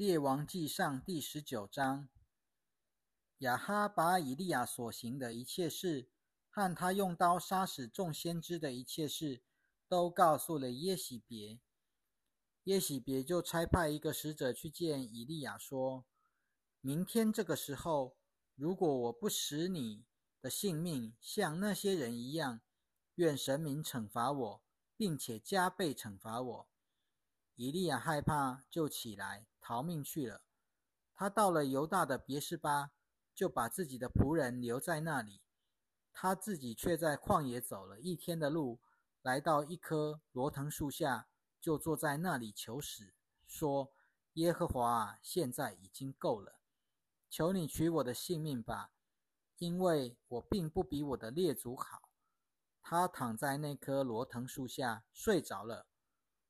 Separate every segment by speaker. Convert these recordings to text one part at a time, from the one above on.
Speaker 1: 列王记上第十九章，亚哈把以利亚所行的一切事，和他用刀杀死众先知的一切事，都告诉了耶喜别。耶喜别就差派一个使者去见以利亚，说：“明天这个时候，如果我不使你的性命像那些人一样，愿神明惩罚我，并且加倍惩罚我。”以利亚害怕，就起来。逃命去了。他到了犹大的别是巴，就把自己的仆人留在那里，他自己却在旷野走了一天的路，来到一棵罗藤树下，就坐在那里求死，说：“耶和华，现在已经够了，求你取我的性命吧，因为我并不比我的列祖好。”他躺在那棵罗藤树下睡着了。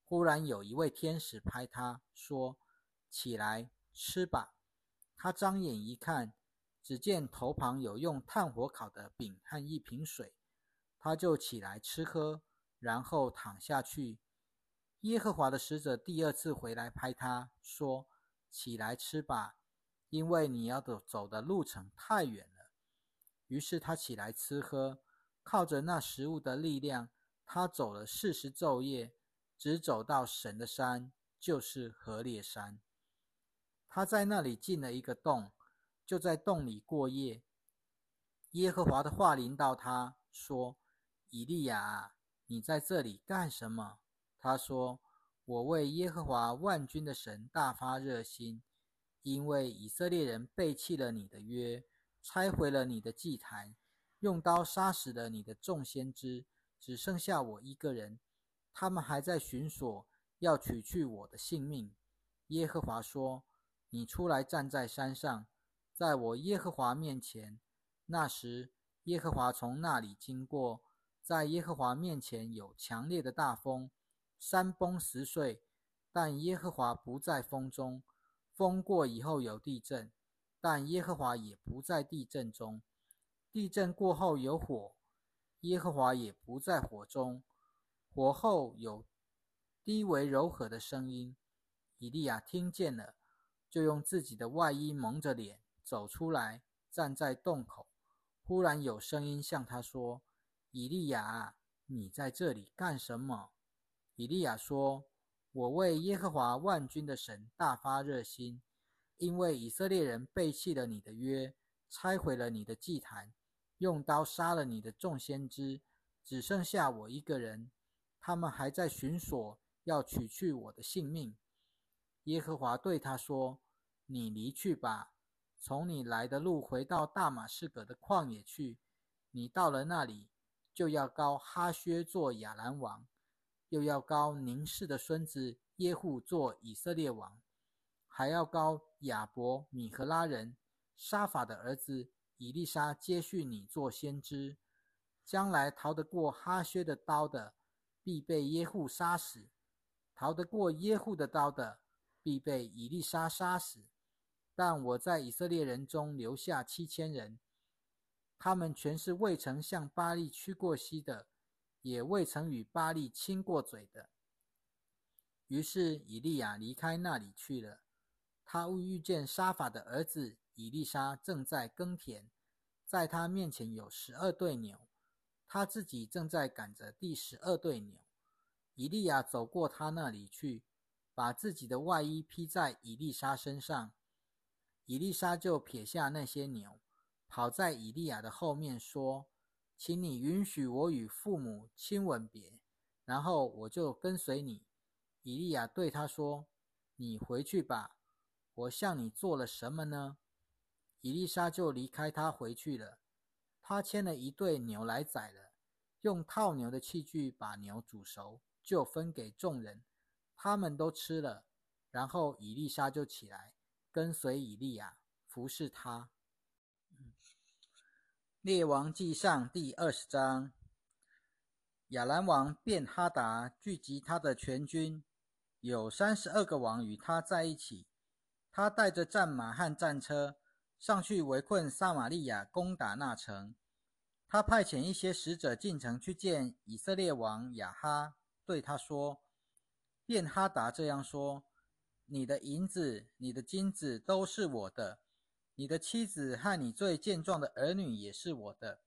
Speaker 1: 忽然有一位天使拍他说。起来吃吧。他张眼一看，只见头旁有用炭火烤的饼和一瓶水，他就起来吃喝，然后躺下去。耶和华的使者第二次回来拍他说：“起来吃吧，因为你要走走的路程太远了。”于是他起来吃喝，靠着那食物的力量，他走了四十昼夜，只走到神的山，就是河烈山。他在那里进了一个洞，就在洞里过夜。耶和华的话临到他说：“以利亚，你在这里干什么？”他说：“我为耶和华万军的神大发热心，因为以色列人背弃了你的约，拆毁了你的祭坛，用刀杀死了你的众先知，只剩下我一个人。他们还在寻索，要取去我的性命。”耶和华说。你出来站在山上，在我耶和华面前。那时，耶和华从那里经过，在耶和华面前有强烈的大风，山崩石碎。但耶和华不在风中。风过以后有地震，但耶和华也不在地震中。地震过后有火，耶和华也不在火中。火后有低微柔和的声音，以利亚听见了。就用自己的外衣蒙着脸走出来，站在洞口。忽然有声音向他说：“以利亚，你在这里干什么？”以利亚说：“我为耶和华万军的神大发热心，因为以色列人背弃了你的约，拆毁了你的祭坛，用刀杀了你的众先知，只剩下我一个人。他们还在寻索，要取去我的性命。”耶和华对他说：“你离去吧，从你来的路回到大马士革的旷野去。你到了那里，就要高哈薛做亚兰王，又要高宁氏的孙子耶户做以色列王，还要高亚伯米和拉人沙法的儿子以利沙接续你做先知。将来逃得过哈薛的刀的，必被耶户杀死；逃得过耶户的刀的。”必被以利沙杀死，但我在以色列人中留下七千人，他们全是未曾向巴利屈过膝的，也未曾与巴利亲过嘴的。于是以利亚离开那里去了。他遇见沙法的儿子以利沙正在耕田，在他面前有十二对牛，他自己正在赶着第十二对牛。以利亚走过他那里去。把自己的外衣披在伊丽莎身上，伊丽莎就撇下那些牛，跑在以利亚的后面说：“请你允许我与父母亲吻别，然后我就跟随你。”以利亚对他说：“你回去吧，我向你做了什么呢？”伊丽莎就离开他回去了。他牵了一对牛来宰了，用套牛的器具把牛煮熟，就分给众人。他们都吃了，然后以利沙就起来跟随以利亚服侍他。列王记上第二十章，亚兰王便哈达聚集他的全军，有三十二个王与他在一起。他带着战马和战车上去围困撒玛利亚，攻打那城。他派遣一些使者进城去见以色列王亚哈，对他说。便哈达这样说：“你的银子、你的金子都是我的，你的妻子和你最健壮的儿女也是我的。”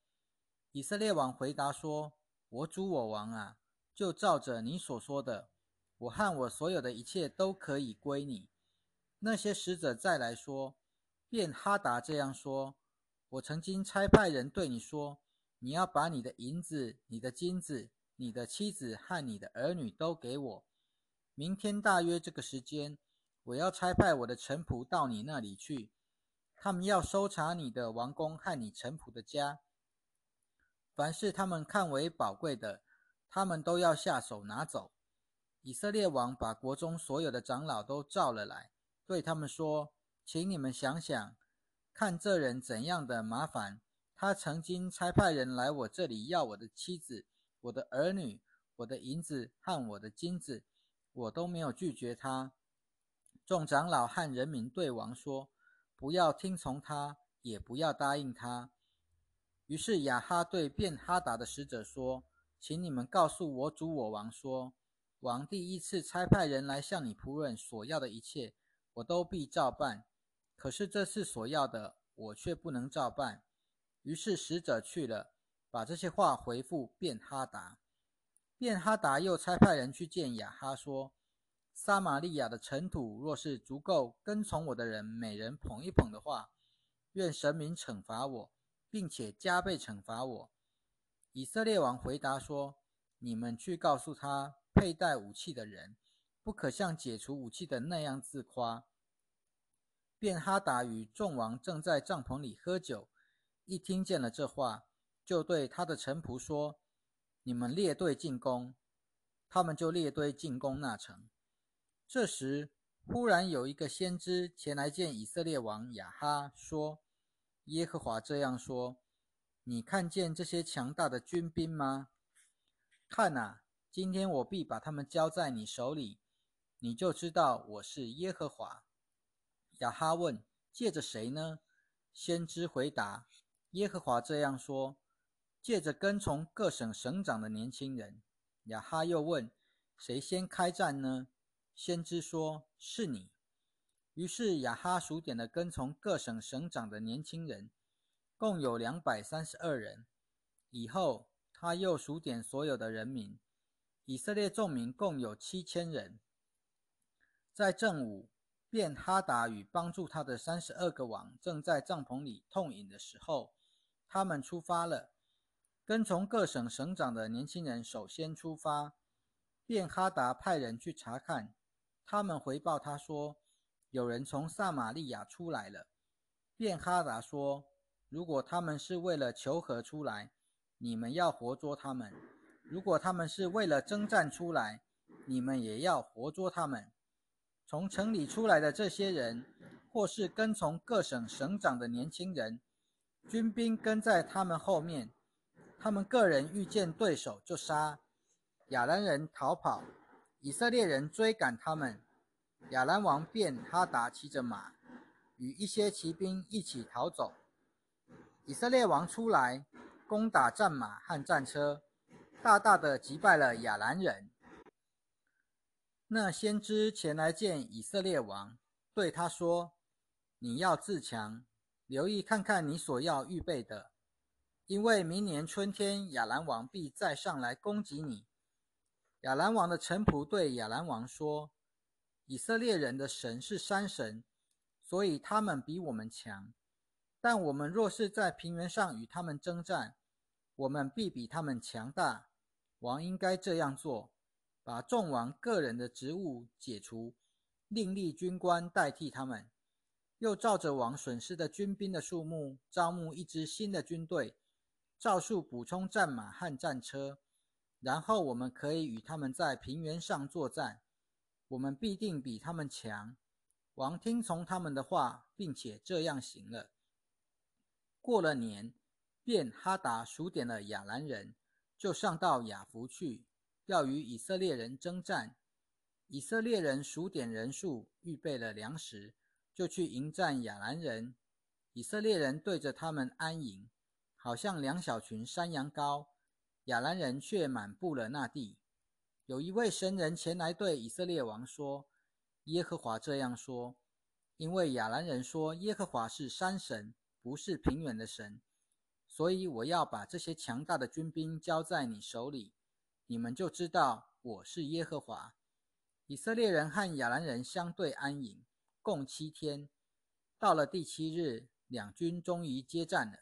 Speaker 1: 以色列王回答说：“我主我王啊，就照着你所说的，我和我所有的一切都可以归你。”那些使者再来说：“便哈达这样说：我曾经差派人对你说，你要把你的银子、你的金子、你的妻子和你的儿女都给我。明天大约这个时间，我要差派我的臣仆到你那里去，他们要搜查你的王宫和你臣仆的家。”凡是他们看为宝贵的，他们都要下手拿走。以色列王把国中所有的长老都召了来，对他们说：“请你们想想，看这人怎样的麻烦。他曾经差派人来我这里要我的妻子、我的儿女、我的银子和我的金子，我都没有拒绝他。”众长老和人民对王说：“不要听从他，也不要答应他。”于是亚哈对便哈达的使者说：“请你们告诉我主我王说，王第一次差派人来向你仆人所要的一切，我都必照办。可是这次所要的，我却不能照办。”于是使者去了，把这些话回复便哈达。便哈达又差派人去见亚哈说：“撒玛利亚的尘土若是足够跟从我的人每人捧一捧的话，愿神明惩罚我。”并且加倍惩罚我。以色列王回答说：“你们去告诉他，佩戴武器的人不可像解除武器的那样自夸。”便哈达与众王正在帐篷里喝酒，一听见了这话，就对他的臣仆说：“你们列队进攻。”他们就列队进攻那城。这时，忽然有一个先知前来见以色列王亚哈，说。耶和华这样说：“你看见这些强大的军兵吗？看呐，今天我必把他们交在你手里，你就知道我是耶和华。”亚哈问：“借着谁呢？”先知回答：“耶和华这样说：借着跟从各省省长的年轻人。”亚哈又问：“谁先开战呢？”先知说：“是你。”于是亚哈数点了跟从各省省长的年轻人，共有两百三十二人。以后他又数点所有的人民，以色列众民共有七千人。在正午，便哈达与帮助他的三十二个王正在帐篷里痛饮的时候，他们出发了。跟从各省省长的年轻人首先出发，便哈达派人去查看，他们回报他说。有人从撒玛利亚出来了，便哈达说：“如果他们是为了求和出来，你们要活捉他们；如果他们是为了征战出来，你们也要活捉他们。从城里出来的这些人，或是跟从各省省长的年轻人，军兵跟在他们后面，他们个人遇见对手就杀。亚兰人逃跑，以色列人追赶他们。”亚兰王便哈达骑着马，与一些骑兵一起逃走。以色列王出来攻打战马和战车，大大的击败了亚兰人。那先知前来见以色列王，对他说：“你要自强，留意看看你所要预备的，因为明年春天亚兰王必再上来攻击你。”亚兰王的臣仆对亚兰王说。以色列人的神是山神，所以他们比我们强。但我们若是在平原上与他们征战，我们必比他们强大。王应该这样做：把众王个人的职务解除，另立军官代替他们，又照着王损失的军兵的数目，招募一支新的军队，照数补充战马和战车。然后我们可以与他们在平原上作战。我们必定比他们强。王听从他们的话，并且这样行了。过了年，便哈达数点了亚兰人，就上到雅弗去，要与以色列人征战。以色列人数点人数，预备了粮食，就去迎战亚兰人。以色列人对着他们安营，好像两小群山羊羔。亚兰人却满布了那地。有一位神人前来对以色列王说：“耶和华这样说：因为亚兰人说耶和华是山神，不是平原的神，所以我要把这些强大的军兵交在你手里，你们就知道我是耶和华。以色列人和亚兰人相对安营，共七天。到了第七日，两军终于接战了。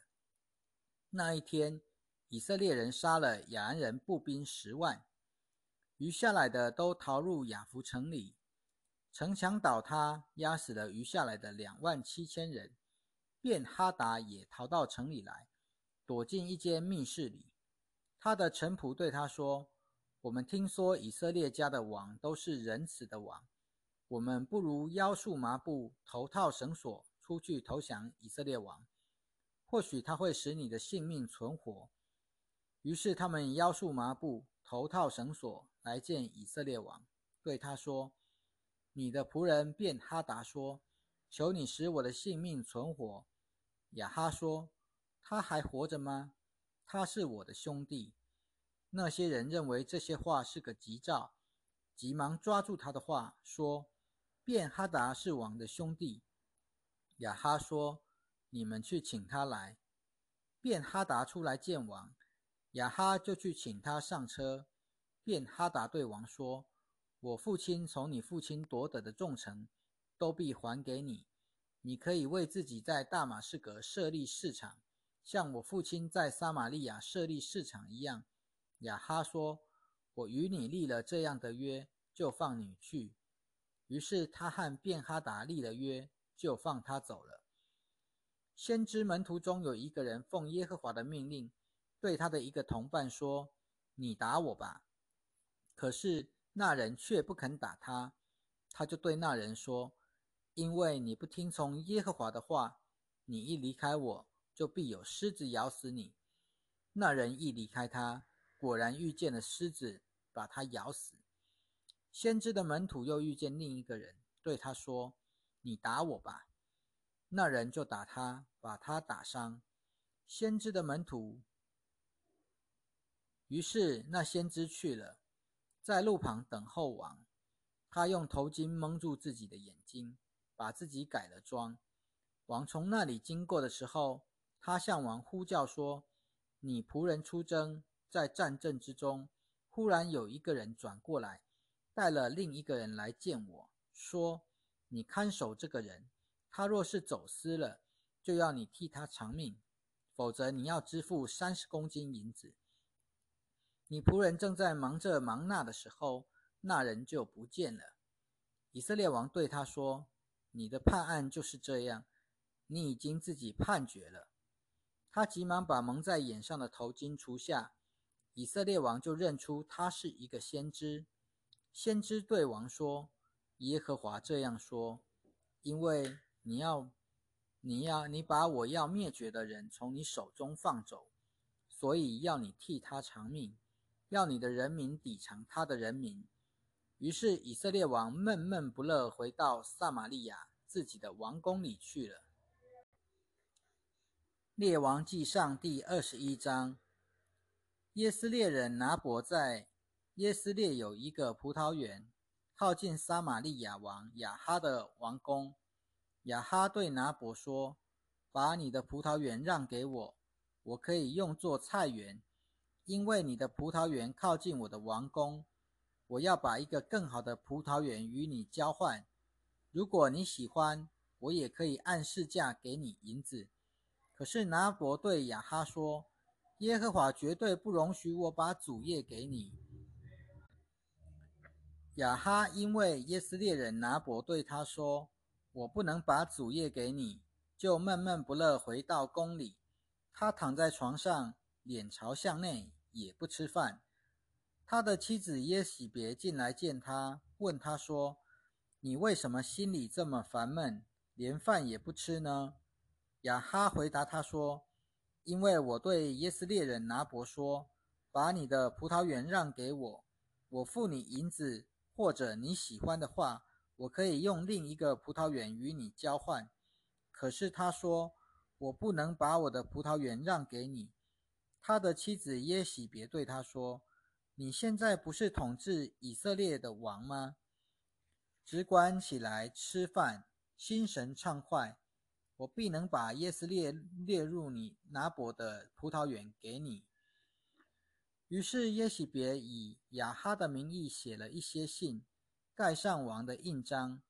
Speaker 1: 那一天，以色列人杀了亚兰人步兵十万，余下来的都逃入亚弗城里。城墙倒塌，压死了余下来的两万七千人。便哈达也逃到城里来，躲进一间密室里。他的臣仆对他说：“我们听说以色列家的王都是仁慈的王，我们不如腰束麻布，头套绳索，出去投降以色列王。或许他会使你的性命存活。”于是他们腰束麻布，头套绳索，来见以色列王，对他说。你的仆人便哈达说：“求你使我的性命存活。”亚哈说：“他还活着吗？他是我的兄弟。”那些人认为这些话是个吉兆，急忙抓住他的话说：“便哈达是王的兄弟。”亚哈说：“你们去请他来。”便哈达出来见王，亚哈就去请他上车。便哈达对王说。我父亲从你父亲夺得的众城，都必还给你。你可以为自己在大马士革设立市场，像我父亲在撒玛利亚设立市场一样。亚哈说：“我与你立了这样的约，就放你去。”于是他和便哈达立了约，就放他走了。先知门徒中有一个人奉耶和华的命令，对他的一个同伴说：“你打我吧。”可是。那人却不肯打他，他就对那人说：“因为你不听从耶和华的话，你一离开我，就必有狮子咬死你。”那人一离开他，果然遇见了狮子，把他咬死。先知的门徒又遇见另一个人，对他说：“你打我吧。”那人就打他，把他打伤。先知的门徒，于是那先知去了。在路旁等候王，他用头巾蒙住自己的眼睛，把自己改了装。王从那里经过的时候，他向王呼叫说：“你仆人出征，在战阵之中，忽然有一个人转过来，带了另一个人来见我说：‘你看守这个人，他若是走私了，就要你替他偿命，否则你要支付三十公斤银子。’”你仆人正在忙着忙那的时候，那人就不见了。以色列王对他说：“你的判案就是这样，你已经自己判决了。”他急忙把蒙在眼上的头巾除下。以色列王就认出他是一个先知。先知对王说：“耶和华这样说：因为你要，你要，你把我要灭绝的人从你手中放走，所以要你替他偿命。”要你的人民抵偿他的人民。于是以色列王闷闷不乐，回到撒玛利亚自己的王宫里去了。列王记上第二十一章：耶斯列人拿伯在耶斯列有一个葡萄园，靠近撒玛利亚王亚哈的王宫。亚哈对拿伯说：“把你的葡萄园让给我，我可以用作菜园。”因为你的葡萄园靠近我的王宫，我要把一个更好的葡萄园与你交换。如果你喜欢，我也可以按市价给你银子。可是拿伯对亚哈说：“耶和华绝对不容许我把主业给你。”亚哈因为耶斯列人拿伯对他说：“我不能把主业给你。”就闷闷不乐，回到宫里。他躺在床上。脸朝向内，也不吃饭。他的妻子耶喜别进来见他，问他说：“你为什么心里这么烦闷，连饭也不吃呢？”亚哈回答他说：“因为我对耶斯列人拿伯说，把你的葡萄园让给我，我付你银子，或者你喜欢的话，我可以用另一个葡萄园与你交换。可是他说，我不能把我的葡萄园让给你。”他的妻子耶喜别对他说：“你现在不是统治以色列的王吗？只管起来吃饭，心神畅快，我必能把耶斯列列入你拿伯的葡萄园给你。”于是耶喜别以亚哈的名义写了一些信，盖上王的印章，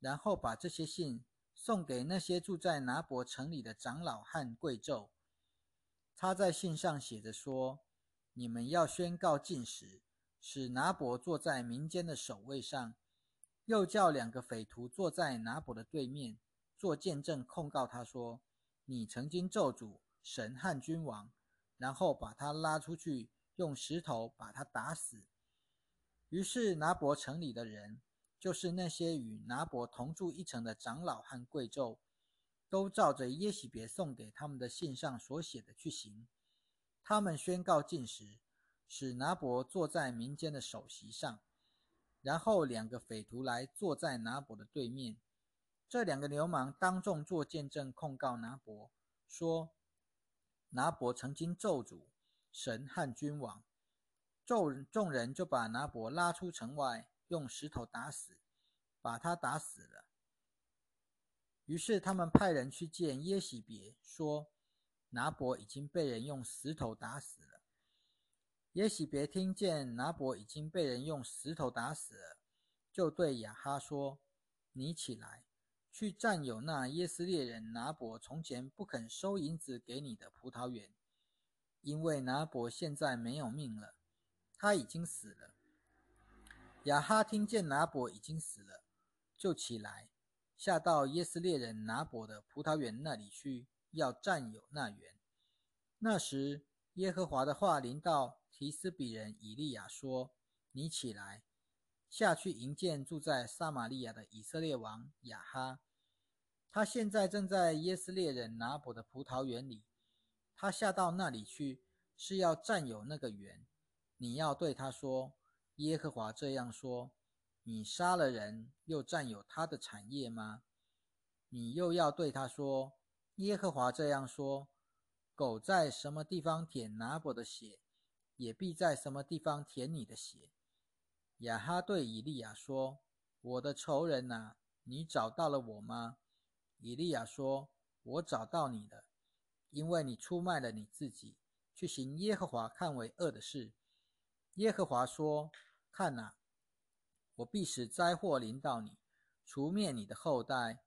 Speaker 1: 然后把这些信送给那些住在拿伯城里的长老和贵胄。他在信上写着说：“你们要宣告禁食，使拿伯坐在民间的首位上，又叫两个匪徒坐在拿伯的对面，做见证控告他说：你曾经咒诅神和君王，然后把他拉出去。”用石头把他打死。于是拿伯城里的人，就是那些与拿伯同住一城的长老和贵胄，都照着耶喜别送给他们的信上所写的去行。他们宣告禁食，使拿伯坐在民间的首席上。然后两个匪徒来坐在拿伯的对面。这两个流氓当众做见证控告拿伯，说拿伯曾经咒诅。神和君王，众众人就把拿伯拉出城外，用石头打死，把他打死了。于是他们派人去见耶喜别，说拿伯已经被人用石头打死了。耶喜别听见拿伯已经被人用石头打死了，就对亚哈说：“你起来，去占有那耶斯列人拿伯从前不肯收银子给你的葡萄园。”因为拿伯现在没有命了，他已经死了。亚哈听见拿伯已经死了，就起来，下到耶斯列人拿伯的葡萄园那里去，要占有那园。那时，耶和华的话临到提斯比人以利亚说：“你起来，下去迎见住在撒玛利亚的以色列王亚哈。他现在正在耶斯列人拿伯的葡萄园里。”他下到那里去，是要占有那个园。你要对他说：“耶和华这样说：你杀了人，又占有他的产业吗？”你又要对他说：“耶和华这样说：狗在什么地方舔拿伯的血，也必在什么地方舔你的血。”亚哈对以利亚说：“我的仇人呐，你找到了我吗？”以利亚说：“我找到你了。”因为你出卖了你自己，去行耶和华看为恶的事。耶和华说：“看哪，我必使灾祸临到你，除灭你的后代。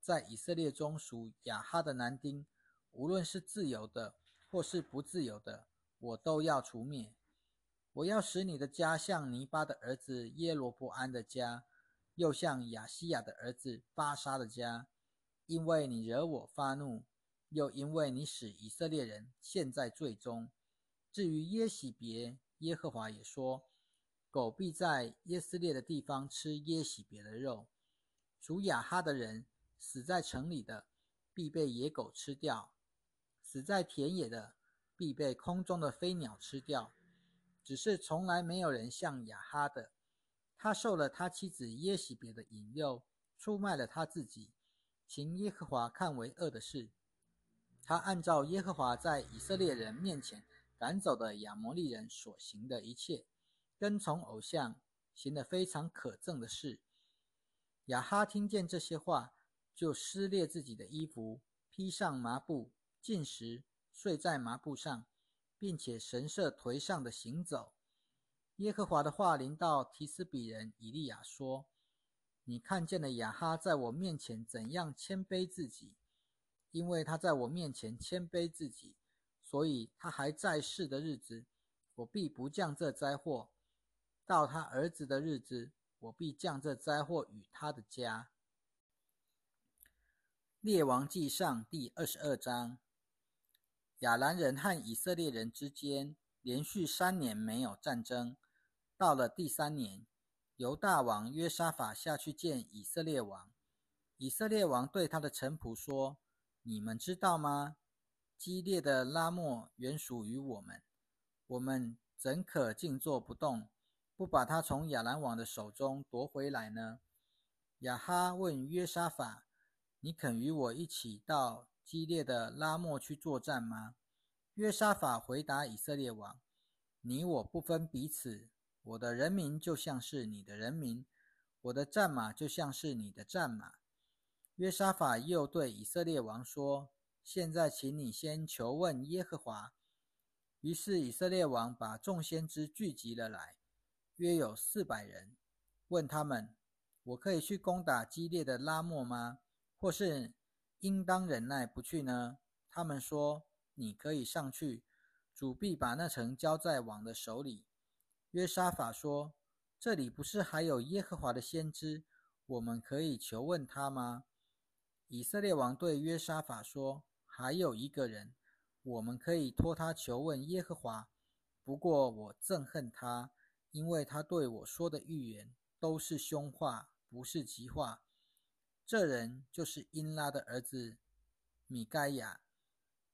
Speaker 1: 在以色列中属亚哈的男丁，无论是自由的或是不自由的，我都要除灭。我要使你的家像尼巴的儿子耶罗伯安的家，又像亚西亚的儿子巴沙的家，因为你惹我发怒。”又因为你使以色列人陷在罪中，至于耶喜别，耶和华也说：狗必在耶斯列的地方吃耶喜别的肉；属亚哈的人死在城里的，必被野狗吃掉；死在田野的，必被空中的飞鸟吃掉。只是从来没有人像亚哈的，他受了他妻子耶喜别的引诱，出卖了他自己，请耶和华看为恶的事。他按照耶和华在以色列人面前赶走的亚摩利人所行的一切，跟从偶像，行的非常可憎的事。亚哈听见这些话，就撕裂自己的衣服，披上麻布，进食，睡在麻布上，并且神色颓丧的行走。耶和华的话临到提斯比人以利亚说：“你看见了亚哈在我面前怎样谦卑自己。”因为他在我面前谦卑自己，所以他还在世的日子，我必不降这灾祸；到他儿子的日子，我必降这灾祸与他的家。列王记上第二十二章：亚兰人和以色列人之间连续三年没有战争。到了第三年，犹大王约沙法下去见以色列王。以色列王对他的臣仆说。你们知道吗？激烈的拉莫原属于我们，我们怎可静坐不动，不把他从亚兰王的手中夺回来呢？亚哈问约沙法：“你肯与我一起到激烈的拉莫去作战吗？”约沙法回答以色列王：“你我不分彼此，我的人民就像是你的人民，我的战马就像是你的战马。”约沙法又对以色列王说：“现在，请你先求问耶和华。”于是以色列王把众先知聚集了来，约有四百人，问他们：“我可以去攻打激烈的拉莫吗？或是应当忍耐不去呢？”他们说：“你可以上去，主必把那城交在王的手里。”约沙法说：“这里不是还有耶和华的先知，我们可以求问他吗？”以色列王对约沙法说：“还有一个人。”我们可以托他求问耶和华，不过我憎恨他，因为他对我说的预言都是凶话，不是吉话。这人就是英拉的儿子米该亚。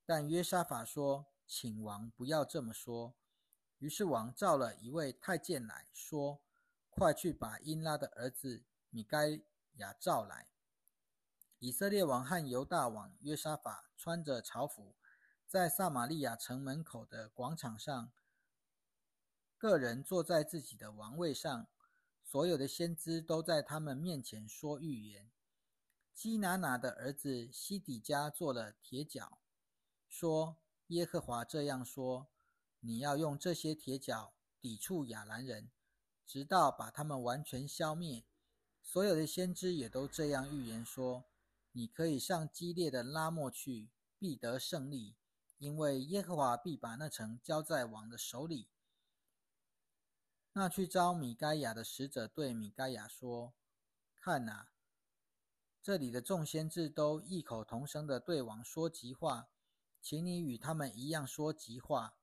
Speaker 1: 但约沙法说：“请王不要这么说。”于是王召了一位太监来说：“快去把英拉的儿子米该亚召来。”以色列王和犹大王约沙法穿着朝服。在撒玛利亚城门口的广场上，个人坐在自己的王位上，所有的先知都在他们面前说预言。基拿拿的儿子西底家做了铁脚，说：“耶和华这样说：你要用这些铁脚抵触亚兰人，直到把他们完全消灭。”所有的先知也都这样预言说：“你可以上激烈的拉莫去，必得胜利。”因为耶和华必把那城交在王的手里。那去招米该亚的使者对米该亚说：“看哪，这里的众先知都异口同声的对王说吉话，请你与他们一样说吉话。”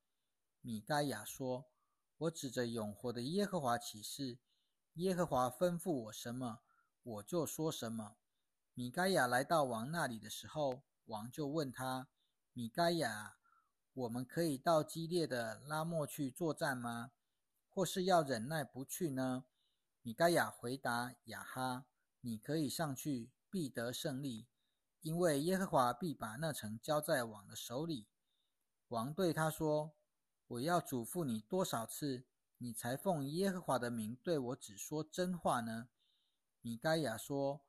Speaker 1: 米该亚说：“我指着永活的耶和华起誓，耶和华吩咐我什么，我就说什么。”米该亚来到王那里的时候，王就问他。米该亚，我们可以到激烈的拉莫去作战吗？或是要忍耐不去呢？米该亚回答亚哈：“你可以上去，必得胜利，因为耶和华必把那城交在王的手里。”王对他说：“我要嘱咐你多少次，你才奉耶和华的名对我只说真话呢？”米该亚说：“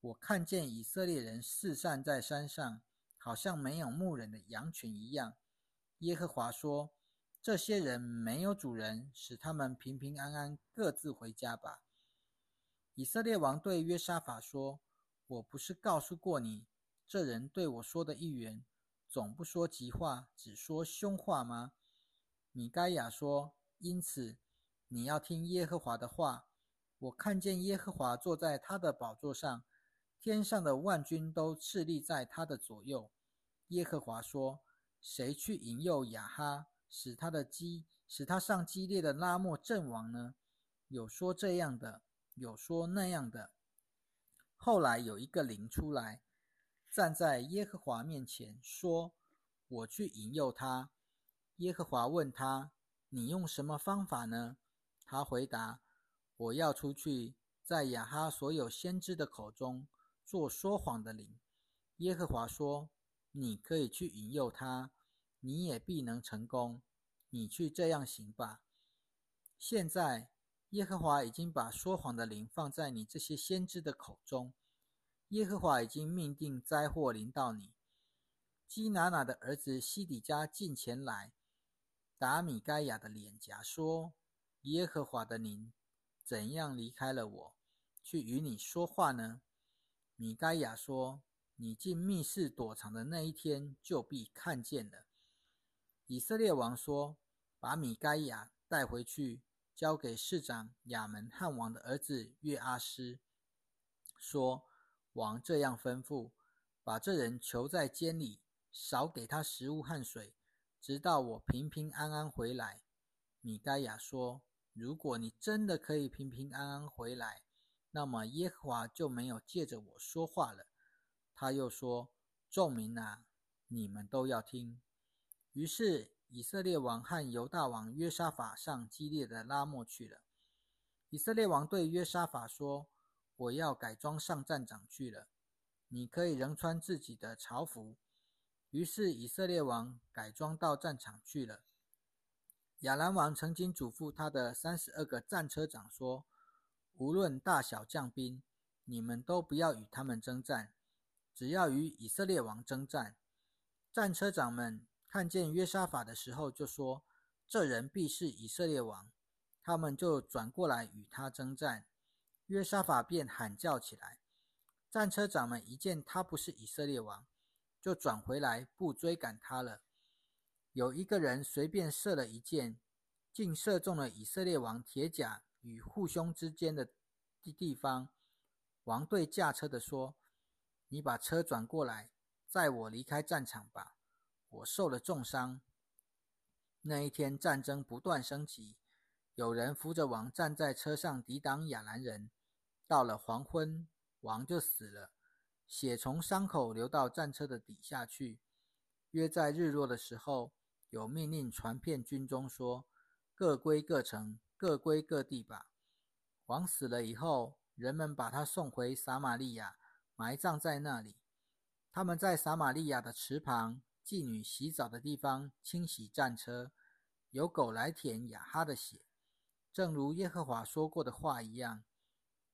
Speaker 1: 我看见以色列人四散在山上。”好像没有牧人的羊群一样。耶和华说：“这些人没有主人，使他们平平安安各自回家吧。”以色列王对约沙法说：“我不是告诉过你，这人对我说的预言，总不说吉话，只说凶话吗？”米该亚说：“因此你要听耶和华的话。我看见耶和华坐在他的宝座上。”天上的万军都侍立在他的左右。耶和华说：“谁去引诱雅哈，使他的激，使他上激烈的拉莫阵亡呢？”有说这样的，有说那样的。后来有一个灵出来，站在耶和华面前，说：“我去引诱他。”耶和华问他：“你用什么方法呢？”他回答：“我要出去，在雅哈所有先知的口中。”做说谎的灵，耶和华说：“你可以去引诱他，你也必能成功。你去这样行吧。”现在，耶和华已经把说谎的灵放在你这些先知的口中。耶和华已经命定灾祸临到你。基拿拿的儿子西底家近前来，打米该亚的脸颊，说：“耶和华的灵怎样离开了我，去与你说话呢？”米该亚说：“你进密室躲藏的那一天，就必看见了。”以色列王说：“把米该亚带回去，交给市长亚门汉王的儿子约阿斯。说：王这样吩咐，把这人囚在监里，少给他食物和水，直到我平平安安回来。”米该亚说：“如果你真的可以平平安安回来。”那么耶和华就没有借着我说话了。他又说：“众民啊，你们都要听。”于是以色列王和犹大王约沙法上激烈的拉莫去了。以色列王对约沙法说：“我要改装上战场去了，你可以仍穿自己的朝服。”于是以色列王改装到战场去了。亚兰王曾经嘱咐他的三十二个战车长说。无论大小将兵，你们都不要与他们征战，只要与以色列王征战。”战车长们看见约沙法的时候，就说：“这人必是以色列王。”他们就转过来与他征战。约沙法便喊叫起来。战车长们一见他不是以色列王，就转回来不追赶他了。有一个人随便射了一箭，竟射中了以色列王铁甲与护胸之间的地地方。王对驾车的说：“你把车转过来。”载我离开战场吧！我受了重伤。那一天战争不断升级，有人扶着王站在车上抵挡亚兰人。到了黄昏，王就死了，血从伤口流到战车的底下去。约在日落的时候，有命令传遍军中，说：“各归各城，各归各地吧。”王死了以后，人们把他送回撒玛利亚，埋葬在那里。他们在撒玛利亚的池旁、妓女洗澡的地方清洗战车，有狗来舔亚哈的血，正如耶和华说过的话一样。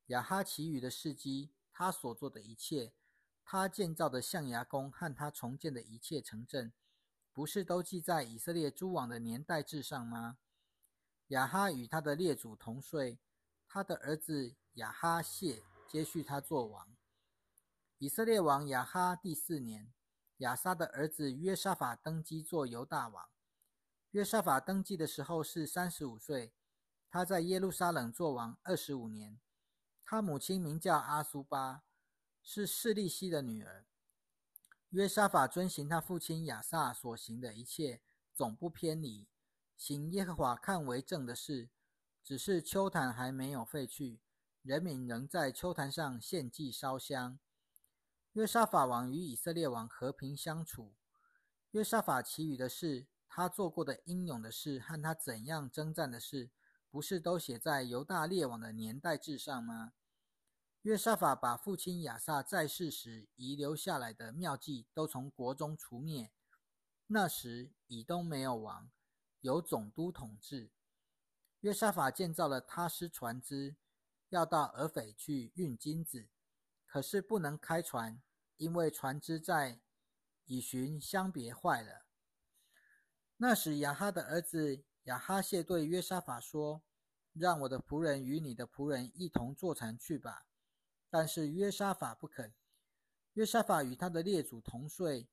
Speaker 1: 亚哈其余的事迹，他所做的一切，他建造的象牙宫和他重建的一切城镇，不是都记在以色列诸王的年代志上吗？亚哈与他的列祖同岁，他的儿子亚哈谢接续他做王。以色列王亚哈第四年，亚撒的儿子约沙法登基做犹大王。约沙法登基的时候是三十五岁，他在耶路撒冷做王二十五年。他母亲名叫阿苏巴，是示利希的女儿。约沙法遵行他父亲亚撒所行的一切，总不偏离，行耶和华看为正的事。只是秋坛还没有废去，人民仍在秋坛上献祭烧香。约沙法王与以色列王和平相处。约沙法其余的事，他做过的英勇的事和他怎样征战的事，不是都写在犹大列王的年代志上吗？约沙法把父亲亚撒在世时遗留下来的妙计都从国中除灭。那时以东没有王，由总督统治。约沙法建造了他师船只，要到俄斐去运金子。可是不能开船，因为船只在以寻相别坏了。那时亚哈的儿子亚哈谢对约沙法说：“让我的仆人与你的仆人一同坐船去吧。”但是约沙法不肯。约沙法与他的列祖同岁，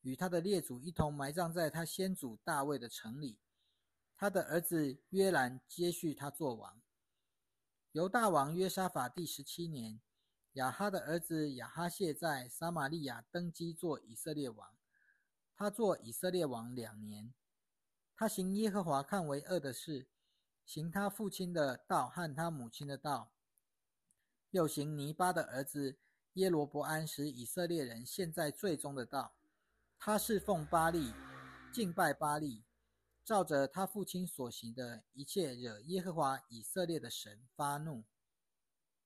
Speaker 1: 与他的列祖一同埋葬在他先祖大卫的城里。他的儿子约兰接续他做王。犹大王约沙法第十七年。亚哈的儿子亚哈谢在撒玛利亚登基做以色列王，他做以色列王两年。他行耶和华看为恶的事，行他父亲的道和他母亲的道，又行尼巴的儿子耶罗伯安使以色列人陷在最终的道。他侍奉巴利，敬拜巴利，照着他父亲所行的一切，惹耶和华以色列的神发怒。